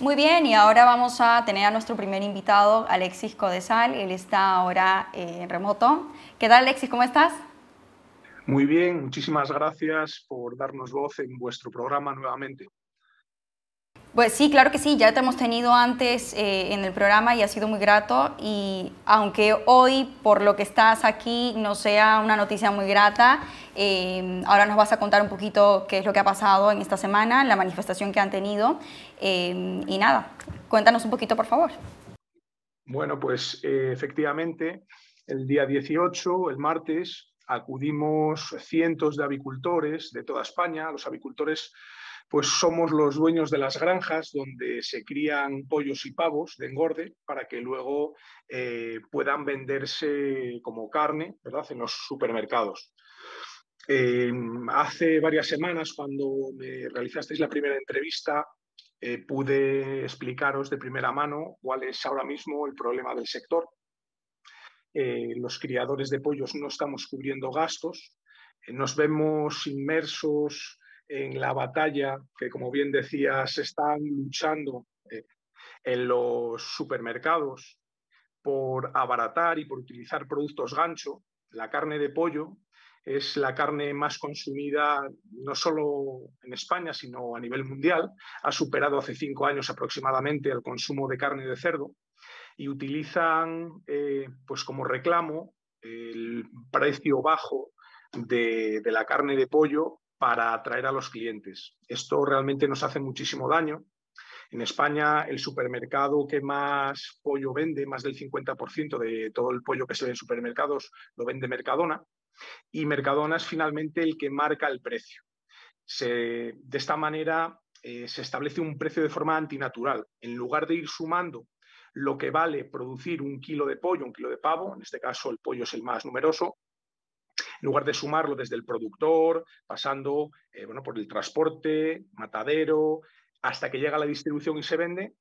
Muy bien, y ahora vamos a tener a nuestro primer invitado, Alexis Codesal. Él está ahora eh, en remoto. ¿Qué tal, Alexis? ¿Cómo estás? Muy bien, muchísimas gracias por darnos voz en vuestro programa nuevamente. Pues sí, claro que sí, ya te hemos tenido antes eh, en el programa y ha sido muy grato y aunque hoy por lo que estás aquí no sea una noticia muy grata, eh, ahora nos vas a contar un poquito qué es lo que ha pasado en esta semana, la manifestación que han tenido eh, y nada, cuéntanos un poquito por favor. Bueno, pues efectivamente el día 18, el martes, acudimos cientos de avicultores de toda España, los avicultores pues somos los dueños de las granjas donde se crían pollos y pavos de engorde para que luego eh, puedan venderse como carne ¿verdad? en los supermercados. Eh, hace varias semanas, cuando me realizasteis la primera entrevista, eh, pude explicaros de primera mano cuál es ahora mismo el problema del sector. los criadores de pollos no estamos cubriendo gastos, nos vemos inmersos en la batalla que, como bien decías, están luchando eh, en los supermercados por abaratar y por utilizar productos gancho. La carne de pollo es la carne más consumida no solo en España, sino a nivel mundial. Ha superado hace cinco años aproximadamente el consumo de carne de cerdo y utilizan eh, pues como reclamo el precio bajo de, de la carne de pollo para atraer a los clientes. Esto realmente nos hace muchísimo daño. En España, el supermercado que más pollo vende, más del 50% de todo el pollo que se ve en supermercados, lo vende Mercadona. Y Mercadona es finalmente el que marca el precio. de esta manera eh, se establece un precio de forma antinatural. En lugar de ir sumando lo que vale producir un kilo de pollo, un kilo de pavo, en este caso el pollo es el más numeroso, en lugar de sumarlo desde el productor, pasando eh, bueno, por el transporte, matadero, hasta que llega a la distribución y se vende,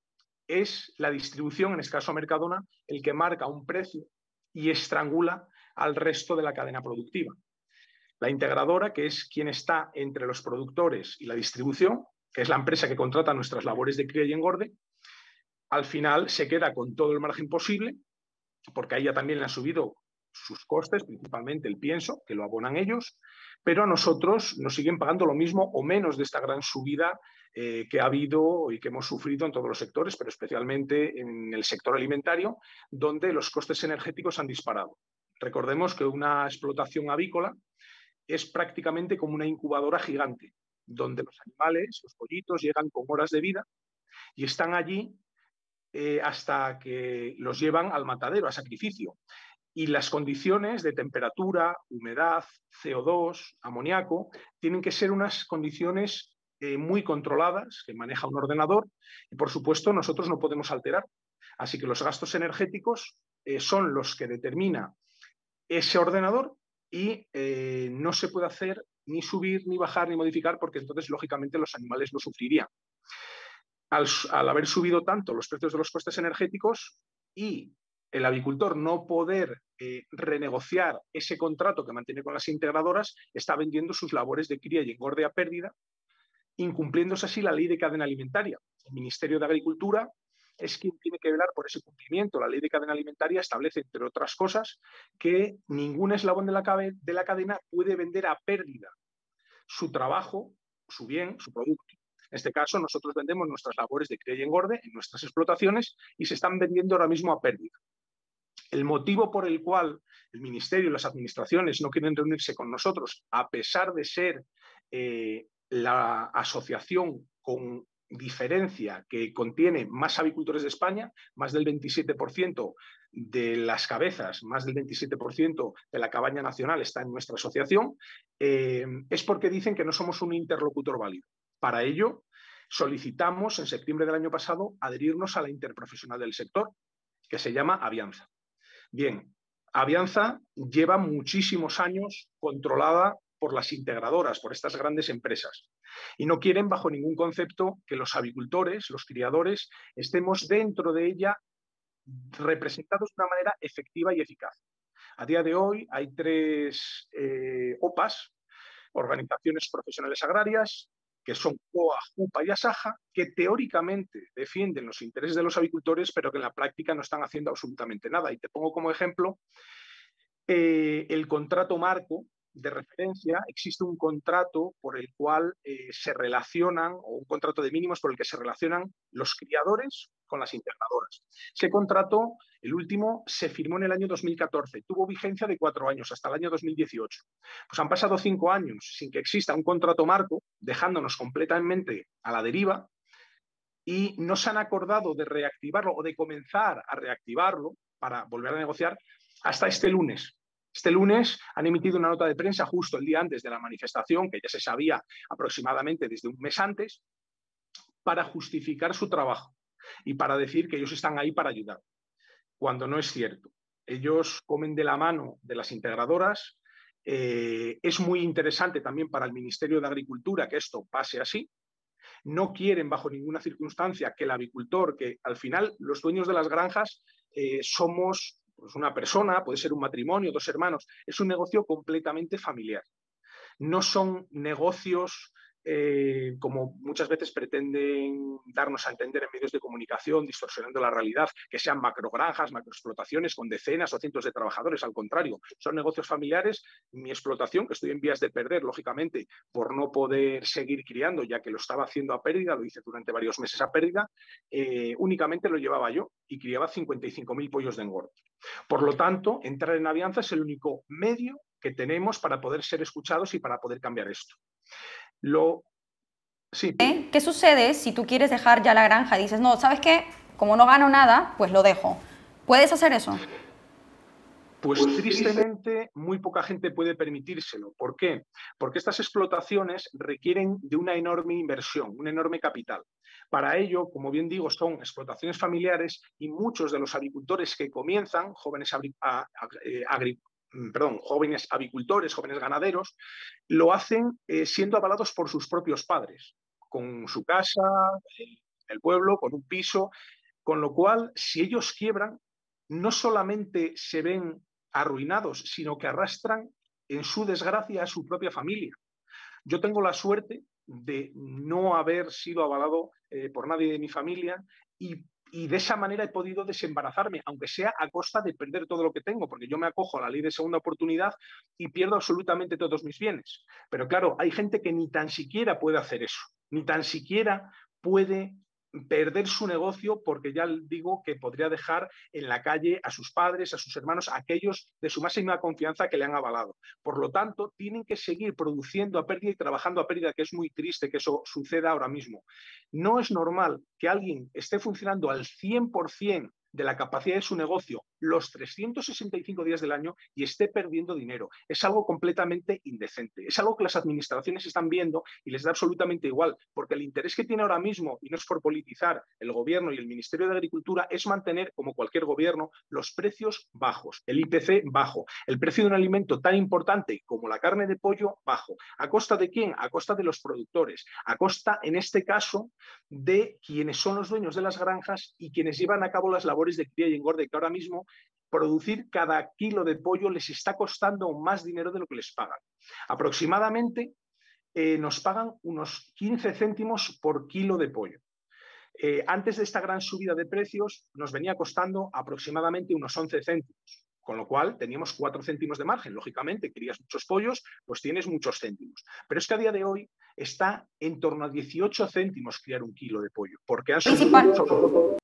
es la distribución, en este caso Mercadona, el que marca un precio y estrangula al resto de la cadena productiva. La integradora, que es quien está entre los productores y la distribución, que es la empresa que contrata nuestras labores de cría y engorde, al final se queda con todo el margen posible, porque a ella también le han subido sus costes, principalmente el pienso, que lo abonan ellos, pero a nosotros nos siguen pagando lo mismo o menos de esta gran subida eh, que ha habido y que hemos sufrido en todos los sectores, pero especialmente en el sector alimentario, donde los costes energéticos han disparado. Recordemos que una explotación avícola es prácticamente como una incubadora gigante, donde los animales, los pollitos, llegan con horas de vida y están allí eh, hasta que los llevan al matadero, a sacrificio y las condiciones de temperatura, humedad, CO2, amoníaco, tienen que ser unas condiciones eh, muy controladas que maneja un ordenador y, por supuesto, nosotros no podemos alterar. Así que los gastos energéticos eh, son los que determina ese ordenador y eh, no se puede hacer ni subir, ni bajar, ni modificar, porque entonces, lógicamente, los animales lo sufrirían. Al, al haber subido tanto los precios de los costes energéticos y el avicultor no poder eh, renegociar ese contrato que mantiene con las integradoras, está vendiendo sus labores de cría y engorde a pérdida, incumpliéndose así la ley de cadena alimentaria. El Ministerio de Agricultura es quien tiene que velar por ese cumplimiento. La ley de cadena alimentaria establece, entre otras cosas, que ningún eslabón de la, de la cadena puede vender a pérdida su trabajo, su bien, su producto. En este caso, nosotros vendemos nuestras labores de cría y engorde en nuestras explotaciones y se están vendiendo ahora mismo a pérdida. El motivo por el cual el Ministerio y las administraciones no quieren reunirse con nosotros, a pesar de ser eh, la asociación con diferencia que contiene más avicultores de España, más del 27% de las cabezas, más del 27% de la cabaña nacional está en nuestra asociación, eh, es porque dicen que no somos un interlocutor válido. Para ello, solicitamos en septiembre del año pasado adherirnos a la interprofesional del sector, que se llama Avianza. Bien, Avianza lleva muchísimos años controlada por las integradoras, por estas grandes empresas. Y no quieren, bajo ningún concepto, que los avicultores, los criadores, estemos dentro de ella representados de una manera efectiva y eficaz. A día de hoy hay tres eh, OPAs, organizaciones profesionales agrarias, que son COA, JUPA y ASAJA, que teóricamente defienden los intereses de los avicultores, pero que en la práctica no están haciendo absolutamente nada. Y te pongo como ejemplo eh, el contrato marco de referencia, existe un contrato por el cual eh, se relacionan, o un contrato de mínimos por el que se relacionan los criadores con las integradoras. Ese contrato, el último, se firmó en el año 2014, tuvo vigencia de cuatro años, hasta el año 2018. Pues han pasado cinco años sin que exista un contrato marco, dejándonos completamente a la deriva, y no se han acordado de reactivarlo o de comenzar a reactivarlo para volver a negociar hasta este lunes, este lunes han emitido una nota de prensa justo el día antes de la manifestación, que ya se sabía aproximadamente desde un mes antes, para justificar su trabajo y para decir que ellos están ahí para ayudar, cuando no es cierto. Ellos comen de la mano de las integradoras. Eh, es muy interesante también para el Ministerio de Agricultura que esto pase así. No quieren bajo ninguna circunstancia que el avicultor, que al final los dueños de las granjas eh, somos pues una persona, puede ser un matrimonio, dos hermanos, es un negocio completamente familiar. No son negocios eh, como muchas veces pretenden darnos a entender en medios de comunicación, distorsionando la realidad, que sean macrogranjas, macroexplotaciones con decenas o cientos de trabajadores. Al contrario, son negocios familiares. Mi explotación, que estoy en vías de perder, lógicamente, por no poder seguir criando, ya que lo estaba haciendo a pérdida, lo hice durante varios meses a pérdida, eh, únicamente lo llevaba yo y criaba 55.000 pollos de engordo. Por lo tanto, entrar en Avianza es el único medio que tenemos para poder ser escuchados y para poder cambiar esto. Lo... Sí. ¿Eh? ¿Qué sucede si tú quieres dejar ya la granja y dices, no, ¿sabes qué? Como no gano nada, pues lo dejo. ¿Puedes hacer eso? Pues tristemente muy poca gente puede permitírselo. ¿Por qué? Porque estas explotaciones requieren de una enorme inversión, un enorme capital. Para ello, como bien digo, son explotaciones familiares y muchos de los agricultores que comienzan, jóvenes eh, agricultores, Mm, perdón, jóvenes avicultores, jóvenes ganaderos, lo hacen eh, siendo avalados por sus propios padres, con su casa, el, el pueblo, con un piso, con lo cual, si ellos quiebran, no solamente se ven arruinados, sino que arrastran en su desgracia a su propia familia. Yo tengo la suerte de no haber sido avalado eh, por nadie de mi familia y y de esa manera he podido desembarazarme, aunque sea a costa de perder todo lo que tengo, porque yo me acojo a la ley de segunda oportunidad y pierdo absolutamente todos mis bienes. Pero claro, hay gente que ni tan siquiera puede hacer eso, ni tan siquiera puede perder su negocio porque ya digo que podría dejar en la calle a sus padres, a sus hermanos, a aquellos de su máxima confianza que le han avalado. Por lo tanto, tienen que seguir produciendo a pérdida y trabajando a pérdida, que es muy triste que eso suceda ahora mismo. No es normal que alguien esté funcionando al 100% de la capacidad de su negocio los 365 días del año y esté perdiendo dinero. Es algo completamente indecente. Es algo que las administraciones están viendo y les da absolutamente igual, porque el interés que tiene ahora mismo, y no es por politizar el gobierno y el Ministerio de Agricultura, es mantener, como cualquier gobierno, los precios bajos, el IPC bajo, el precio de un alimento tan importante como la carne de pollo bajo. ¿A costa de quién? A costa de los productores, a costa, en este caso, de quienes son los dueños de las granjas y quienes llevan a cabo las labores de cría y engorde, que ahora mismo producir cada kilo de pollo les está costando más dinero de lo que les pagan. Aproximadamente eh, nos pagan unos 15 céntimos por kilo de pollo. Eh, antes de esta gran subida de precios nos venía costando aproximadamente unos 11 céntimos, con lo cual teníamos 4 céntimos de margen. Lógicamente, querías muchos pollos, pues tienes muchos céntimos. Pero es que a día de hoy está en torno a 18 céntimos criar un kilo de pollo, porque han subido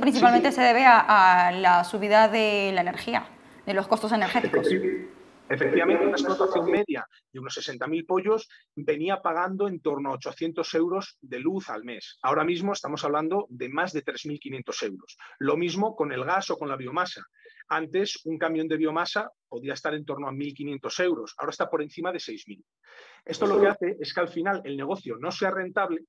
Principalmente se debe a, la subida de la energía, de los costos energéticos. Efectivamente, una explotación media de unos 60.000 pollos venía pagando en torno a 800 euros de luz al mes. Ahora mismo estamos hablando de más de 3.500 euros. Lo mismo con el gas o con la biomasa. Antes, un camión de biomasa podía estar en torno a 1.500 euros. Ahora está por encima de 6.000. Esto lo que hace es que al final el negocio no sea rentable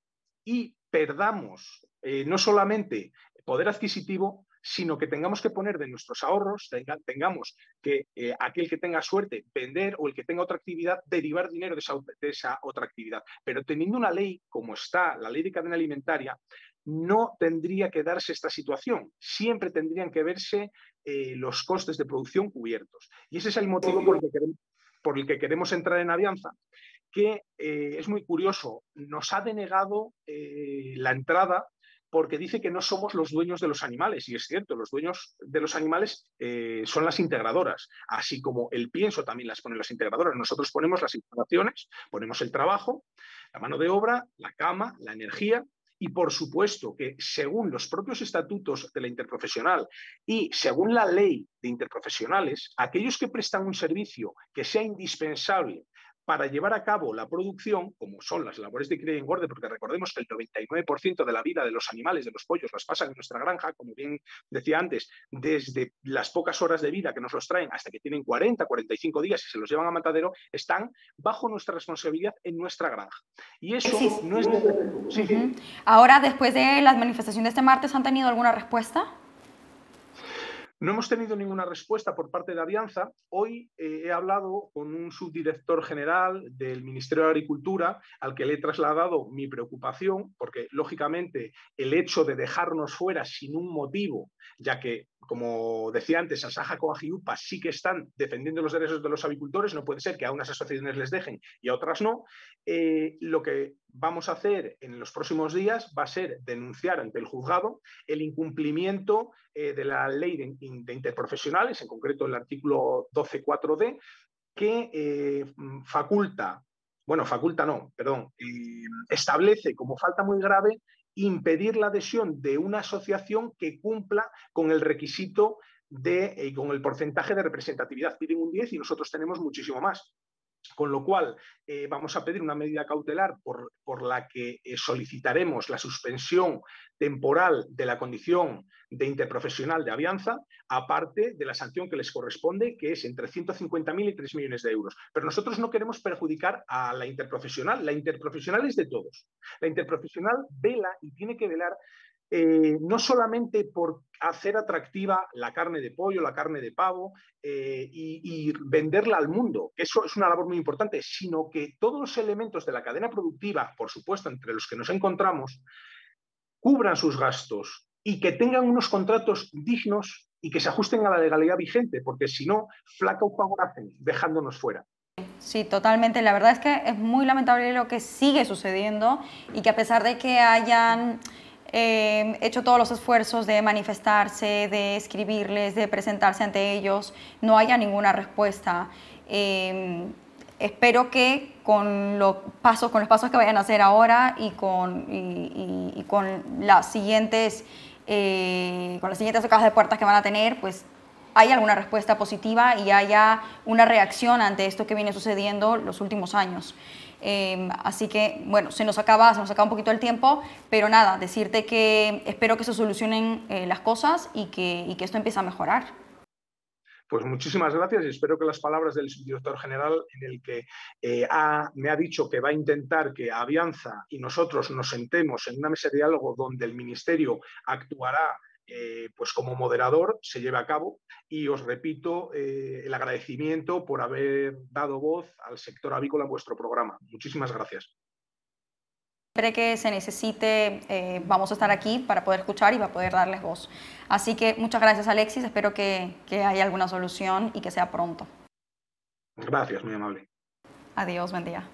y perdamos eh, no solamente poder adquisitivo, sino que tengamos que poner de nuestros ahorros, tengamos que eh, aquel que tenga suerte vender o el que tenga otra actividad, derivar dinero de esa, otra actividad. Pero teniendo una ley como está, la ley de cadena alimentaria, no tendría que darse esta situación. Siempre tendrían que verse eh, los costes de producción cubiertos. Y ese es el motivo por el, que queremos, por el que queremos entrar en alianza que eh, es muy curioso, nos ha denegado eh, la entrada porque dice que no somos los dueños de los animales. Y es cierto, los dueños de los animales eh, son las integradoras, así como el pienso también las ponen las integradoras. Nosotros ponemos las instalaciones, ponemos el trabajo, la mano de obra, la cama, la energía. Y por supuesto que según los propios estatutos de la interprofesional y según la ley de interprofesionales, aquellos que prestan un servicio que sea indispensable para llevar a cabo la producción, como son las labores de cría y engorde, porque recordemos que el 99% de la vida de los animales, de los pollos, las pasan en nuestra granja, como bien decía antes, desde las pocas horas de vida que nos los traen hasta que tienen 40, 45 días y se los llevan a matadero, están bajo nuestra responsabilidad en nuestra granja. Y eso no es... Ahora, después de las manifestaciones de este martes, ¿han tenido alguna respuesta? No hemos tenido ninguna respuesta por parte de Avianza. Hoy eh, he hablado con un subdirector general del Ministerio de Agricultura al que le he trasladado mi preocupación, porque lógicamente el hecho de dejarnos fuera sin un motivo, ya que, como decía antes, Asaja, Coag y UPA sí que están defendiendo los derechos de los avicultores, no puede ser que a unas asociaciones les dejen y a otras no. Eh, lo que vamos a hacer en los próximos días va a ser denunciar ante el juzgado el incumplimiento eh, de la ley de, interprofesionales, en concreto el artículo 12.4d, que eh, faculta, bueno, faculta no, perdón, eh, establece como falta muy grave impedir la adhesión de una asociación que cumpla con el requisito de, con el porcentaje de representatividad. Piden un 10 y nosotros tenemos muchísimo más. Con lo cual, eh, vamos a pedir una medida cautelar por, la que eh, solicitaremos la suspensión temporal de la condición de interprofesional de Avianza, aparte de la sanción que les corresponde, que es entre 150.000 y 3 millones de euros. Pero nosotros no queremos perjudicar a la interprofesional. La interprofesional es de todos. La interprofesional vela y tiene que velar eh, no solamente por hacer atractiva la carne de pollo, la carne de pavo eh, y, venderla al mundo, eso es una labor muy importante, sino que todos los elementos de la cadena productiva, por supuesto, entre los que nos encontramos, cubran sus gastos y que tengan unos contratos dignos y que se ajusten a la legalidad vigente, porque si no, flaca o pago hacen, dejándonos fuera. Sí, totalmente. La verdad es que es muy lamentable lo que sigue sucediendo y que a pesar de que hayan eh, hecho todos los esfuerzos de manifestarse, de escribirles, de presentarse ante ellos, no haya ninguna respuesta. Eh, espero que con los pasos, con los pasos que vayan a hacer ahora y con, las siguientes, eh, con las siguientes cajas de puertas que van a tener, pues haya alguna respuesta positiva y haya una reacción ante esto que viene sucediendo los últimos años. Em, así que, bueno, se nos, acaba, se nos acaba un poquito el tiempo, pero nada, decirte que espero que se solucionen eh, las cosas y que, y que esto empiece a mejorar. Pues muchísimas gracias y espero que las palabras del subdirector general en el que eh, me ha dicho que va a intentar que Avianza y nosotros nos sentemos en una mesa de diálogo donde el Ministerio actuará eh, pues como moderador se lleve a cabo y os repito eh, el agradecimiento por haber dado voz al sector avícola en vuestro programa. Muchísimas gracias. Siempre que se necesite, eh, vamos a estar aquí para poder escuchar y para poder darles voz. Así que muchas gracias Alexis, espero que, que haya alguna solución y que sea pronto. Gracias, muy amable. Adiós, buen día.